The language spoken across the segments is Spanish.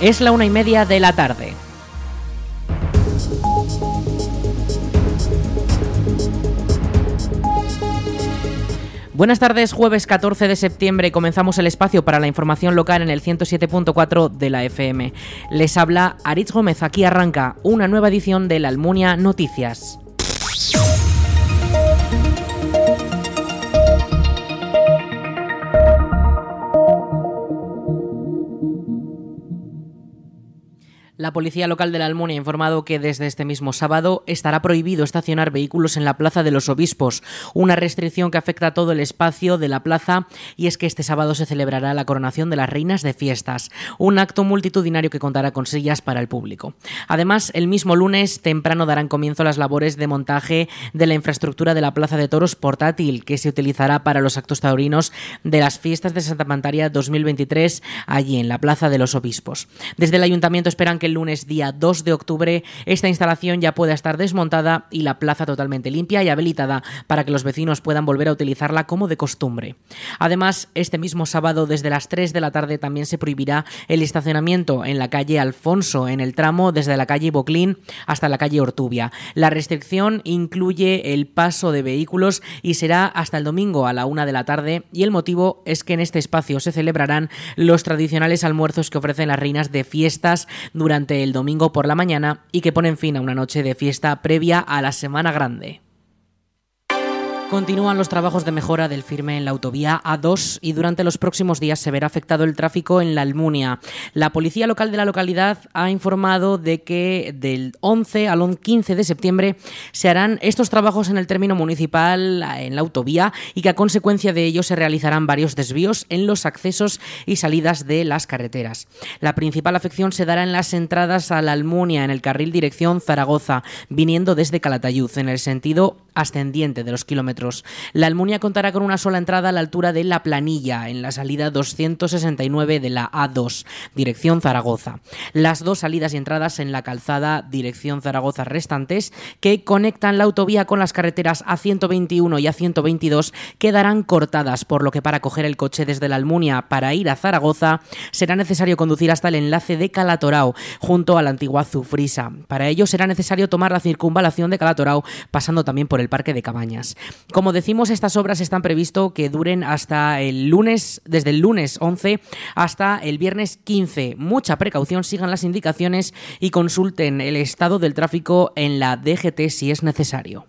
Es la una y media de la tarde. Buenas tardes, jueves 14 de septiembre comenzamos el espacio para la información local en el 107.4 de la FM. Les habla Aritz Gómez, aquí arranca una nueva edición de la Almunia Noticias. La policía local de la Almunia ha informado que desde este mismo sábado estará prohibido estacionar vehículos en la Plaza de los Obispos, una restricción que afecta a todo el espacio de la plaza y es que este sábado se celebrará la coronación de las reinas de fiestas, un acto multitudinario que contará con sillas para el público. Además, el mismo lunes temprano darán comienzo las labores de montaje de la infraestructura de la Plaza de Toros portátil que se utilizará para los actos taurinos de las fiestas de Santa Pantaria 2023 allí en la Plaza de los Obispos. Desde el ayuntamiento esperan que el lunes día 2 de octubre esta instalación ya pueda estar desmontada y la plaza totalmente limpia y habilitada para que los vecinos puedan volver a utilizarla como de costumbre. Además, este mismo sábado desde las 3 de la tarde también se prohibirá el estacionamiento en la calle Alfonso, en el tramo desde la calle Boclín hasta la calle Ortubia. La restricción incluye el paso de vehículos y será hasta el domingo a la una de la tarde y el motivo es que en este espacio se celebrarán los tradicionales almuerzos que ofrecen las reinas de fiestas durante el domingo por la mañana y que ponen fin a una noche de fiesta previa a la Semana Grande. Continúan los trabajos de mejora del firme en la autovía A2 y durante los próximos días se verá afectado el tráfico en la Almunia. La policía local de la localidad ha informado de que del 11 al 15 de septiembre se harán estos trabajos en el término municipal en la autovía y que a consecuencia de ello se realizarán varios desvíos en los accesos y salidas de las carreteras. La principal afección se dará en las entradas a la Almunia en el carril dirección Zaragoza, viniendo desde Calatayud en el sentido ascendiente de los kilómetros. La Almunia contará con una sola entrada a la altura de La Planilla, en la salida 269 de la A2, dirección Zaragoza. Las dos salidas y entradas en la calzada dirección Zaragoza restantes, que conectan la autovía con las carreteras A121 y A122, quedarán cortadas, por lo que para coger el coche desde la Almunia para ir a Zaragoza será necesario conducir hasta el enlace de Calatorao, junto a la antigua Zufrisa. Para ello será necesario tomar la circunvalación de Calatorao, pasando también por el Parque de Cabañas. Como decimos, estas obras están previsto que duren hasta el lunes, desde el lunes 11 hasta el viernes 15. Mucha precaución, sigan las indicaciones y consulten el estado del tráfico en la DGT si es necesario.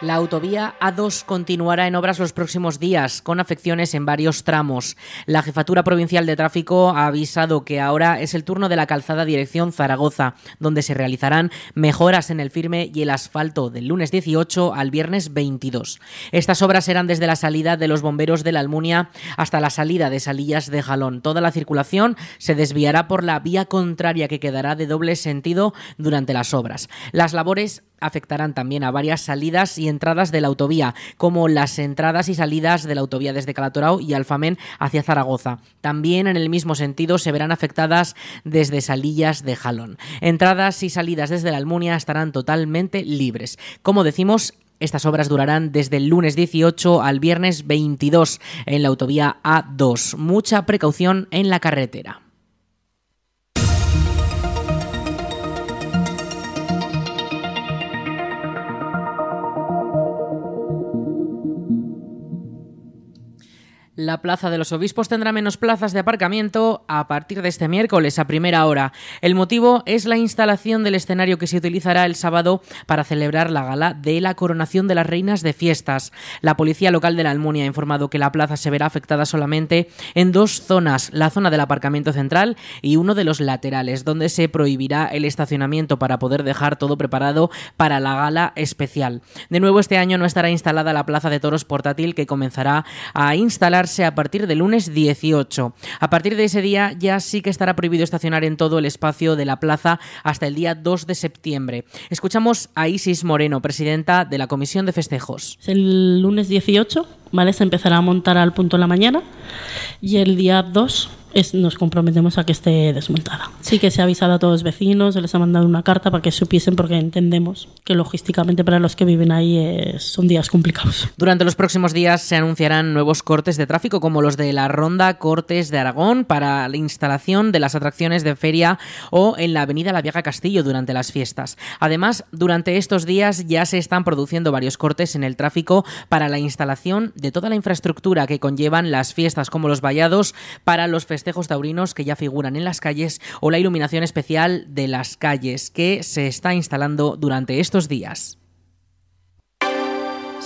La autovía A2 continuará en obras los próximos días, con afecciones en varios tramos. La Jefatura Provincial de Tráfico ha avisado que ahora es el turno de la calzada dirección Zaragoza, donde se realizarán mejoras en el firme y el asfalto del lunes 18 al viernes 22. Estas obras serán desde la salida de los bomberos de la Almunia hasta la salida de Salillas de Jalón. Toda la circulación se desviará por la vía contraria que quedará de doble sentido durante las obras. Las labores afectarán también a varias salidas y entradas de la autovía, como las entradas y salidas de la autovía desde Calatorao y Alfamén hacia Zaragoza. También en el mismo sentido se verán afectadas desde Salillas de Jalón. Entradas y salidas desde la Almunia estarán totalmente libres. Como decimos, estas obras durarán desde el lunes 18 al viernes 22 en la autovía A2. Mucha precaución en la carretera. La Plaza de los Obispos tendrá menos plazas de aparcamiento a partir de este miércoles a primera hora. El motivo es la instalación del escenario que se utilizará el sábado para celebrar la gala de la coronación de las reinas de fiestas. La policía local de la Almunia ha informado que la plaza se verá afectada solamente en dos zonas, la zona del aparcamiento central y uno de los laterales, donde se prohibirá el estacionamiento para poder dejar todo preparado para la gala especial. De nuevo este año no estará instalada la plaza de toros portátil que comenzará a a partir del lunes 18. A partir de ese día ya sí que estará prohibido estacionar en todo el espacio de la plaza hasta el día 2 de septiembre. Escuchamos a Isis Moreno, presidenta de la Comisión de Festejos. El lunes 18, ¿vale? Se empezará a montar al punto de la mañana y el día 2 nos comprometemos a que esté desmontada. Sí que se ha avisado a todos los vecinos, se les ha mandado una carta para que supiesen porque entendemos que logísticamente para los que viven ahí son días complicados. Durante los próximos días se anunciarán nuevos cortes de tráfico como los de la Ronda Cortes de Aragón para la instalación de las atracciones de feria o en la Avenida La Vieja Castillo durante las fiestas. Además, durante estos días ya se están produciendo varios cortes en el tráfico para la instalación de toda la infraestructura que conllevan las fiestas como los vallados para los festejos taurinos que ya figuran en las calles o la iluminación especial de las calles que se está instalando durante estos días.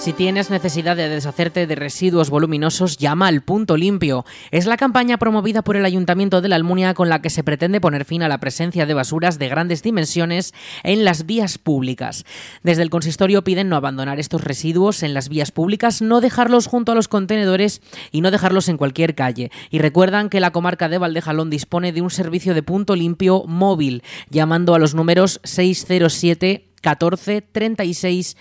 Si tienes necesidad de deshacerte de residuos voluminosos, llama al Punto Limpio. Es la campaña promovida por el Ayuntamiento de la Almunia con la que se pretende poner fin a la presencia de basuras de grandes dimensiones en las vías públicas. Desde el consistorio piden no abandonar estos residuos en las vías públicas, no dejarlos junto a los contenedores y no dejarlos en cualquier calle. Y recuerdan que la comarca de Valdejalón dispone de un servicio de punto limpio móvil, llamando a los números 607 14 36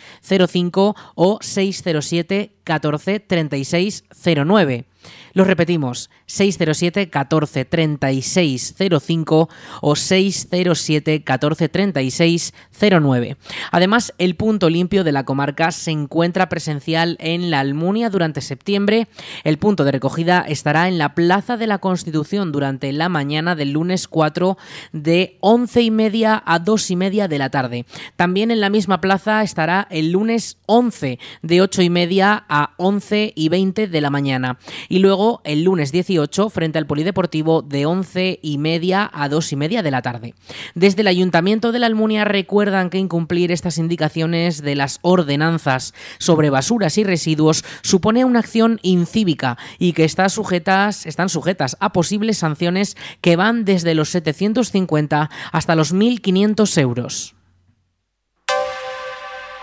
05 o 607 14 36 09. Los repetimos, 607 14 36 05 o 607 14 36 09. Además, el punto limpio de la comarca se encuentra presencial en la Almunia durante septiembre. El punto de recogida estará en la Plaza de la Constitución durante la mañana del lunes 4 de 11 y media a 2 y media de la tarde. También en la misma plaza estará el lunes 11 de 8 y media a 11 y 20 de la mañana. Y luego el lunes 18 frente al Polideportivo de 11 y media a 2 y media de la tarde. Desde el Ayuntamiento de la Almunia recuerdan que incumplir estas indicaciones de las ordenanzas sobre basuras y residuos supone una acción incívica y que sujetas, están sujetas a posibles sanciones que van desde los 750 hasta los 1.500 euros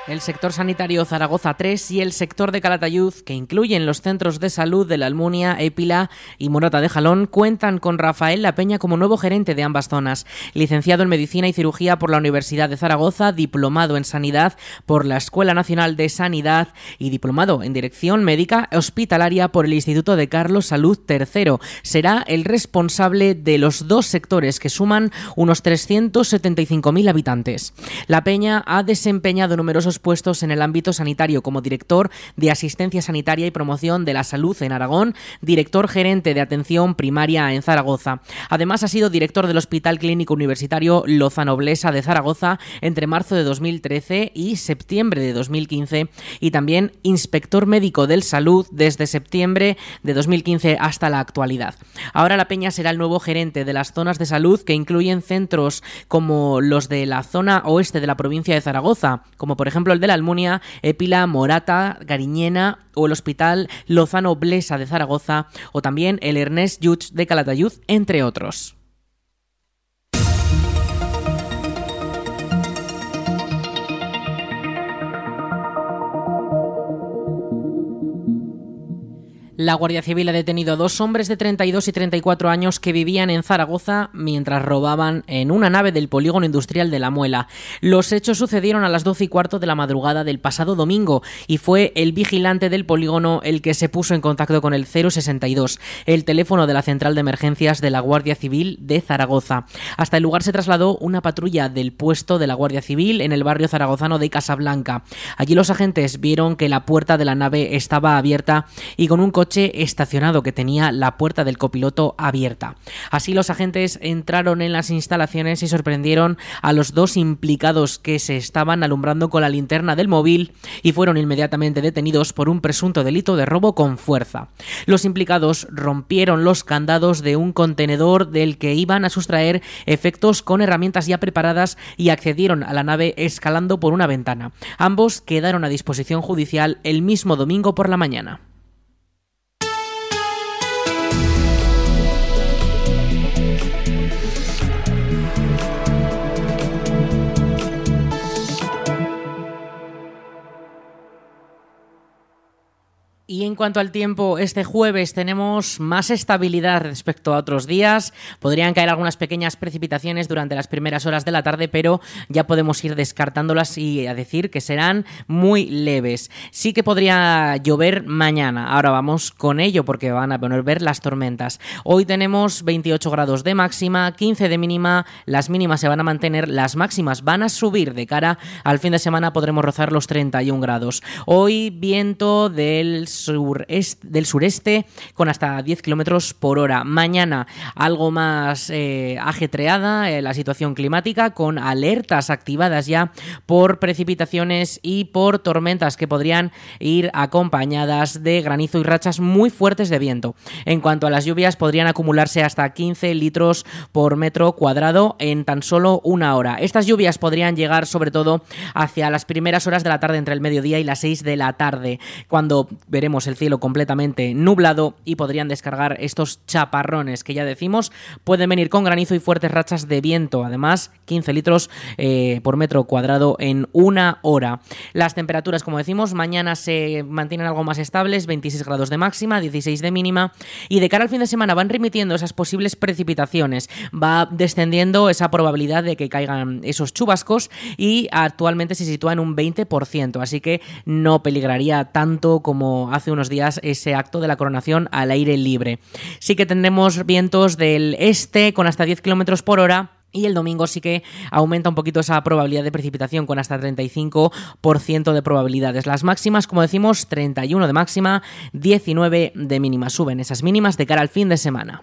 el sector sanitario Zaragoza 3 y el sector de Calatayud, que incluyen los centros de salud de la Almunia, Épila y Morata de Jalón, cuentan con Rafael La Peña como nuevo gerente de ambas zonas. Licenciado en Medicina y Cirugía por la Universidad de Zaragoza, diplomado en Sanidad por la Escuela Nacional de Sanidad y diplomado en Dirección Médica Hospitalaria por el Instituto de Carlos Salud III. Será el responsable de los dos sectores que suman unos 375.000 habitantes. La Peña ha desempeñado numerosos puestos en el ámbito sanitario como director de Asistencia Sanitaria y Promoción de la Salud en Aragón, director gerente de Atención Primaria en Zaragoza. Además ha sido director del Hospital Clínico Universitario Lozano Blesa de Zaragoza entre marzo de 2013 y septiembre de 2015 y también inspector médico del salud desde septiembre de 2015 hasta la actualidad. Ahora la Peña será el nuevo gerente de las zonas de salud que incluyen centros como los de la zona oeste de la provincia de Zaragoza, como por ejemplo el de la Almunia, Épila, Morata, Gariñena o el Hospital Lozano Blesa de Zaragoza o también el Ernest Lluch de Calatayud, entre otros. La Guardia Civil ha detenido a dos hombres de 32 y 34 años que vivían en Zaragoza mientras robaban en una nave del polígono industrial de La Muela. Los hechos sucedieron a las 12 y cuarto de la madrugada del pasado domingo y fue el vigilante del polígono el que se puso en contacto con el 062, el teléfono de la central de emergencias de la Guardia Civil de Zaragoza. Hasta el lugar se trasladó una patrulla del puesto de la Guardia Civil en el barrio zaragozano de Casablanca. Allí los agentes vieron que la puerta de la nave estaba abierta y con un coche estacionado que tenía la puerta del copiloto abierta. Así los agentes entraron en las instalaciones y sorprendieron a los dos implicados que se estaban alumbrando con la linterna del móvil y fueron inmediatamente detenidos por un presunto delito de robo con fuerza. Los implicados rompieron los candados de un contenedor del que iban a sustraer efectos con herramientas ya preparadas y accedieron a la nave escalando por una ventana. Ambos quedaron a disposición judicial el mismo domingo por la mañana. Y en cuanto al tiempo, este jueves tenemos más estabilidad respecto a otros días. Podrían caer algunas pequeñas precipitaciones durante las primeras horas de la tarde, pero ya podemos ir descartándolas y a decir que serán muy leves. Sí que podría llover mañana. Ahora vamos con ello porque van a poner ver las tormentas. Hoy tenemos 28 grados de máxima, 15 de mínima. Las mínimas se van a mantener, las máximas van a subir de cara al fin de semana. Podremos rozar los 31 grados. Hoy viento del del sureste con hasta 10 kilómetros por hora. Mañana algo más eh, ajetreada eh, la situación climática con alertas activadas ya por precipitaciones y por tormentas que podrían ir acompañadas de granizo y rachas muy fuertes de viento. En cuanto a las lluvias, podrían acumularse hasta 15 litros por metro cuadrado en tan solo una hora. Estas lluvias podrían llegar sobre todo hacia las primeras horas de la tarde entre el mediodía y las 6 de la tarde, cuando veremos el cielo completamente nublado y podrían descargar estos chaparrones que ya decimos pueden venir con granizo y fuertes rachas de viento. Además, 15 litros eh, por metro cuadrado en una hora. Las temperaturas, como decimos, mañana se mantienen algo más estables, 26 grados de máxima, 16 de mínima. Y de cara al fin de semana van remitiendo esas posibles precipitaciones. Va descendiendo esa probabilidad de que caigan esos chubascos y actualmente se sitúa en un 20%. Así que no peligraría tanto como hace unos días ese acto de la coronación al aire libre. Sí que tendremos vientos del este con hasta 10 kilómetros por hora. Y el domingo sí que aumenta un poquito esa probabilidad de precipitación con hasta 35% de probabilidades. Las máximas, como decimos, 31 de máxima, 19 de mínima. Suben esas mínimas de cara al fin de semana.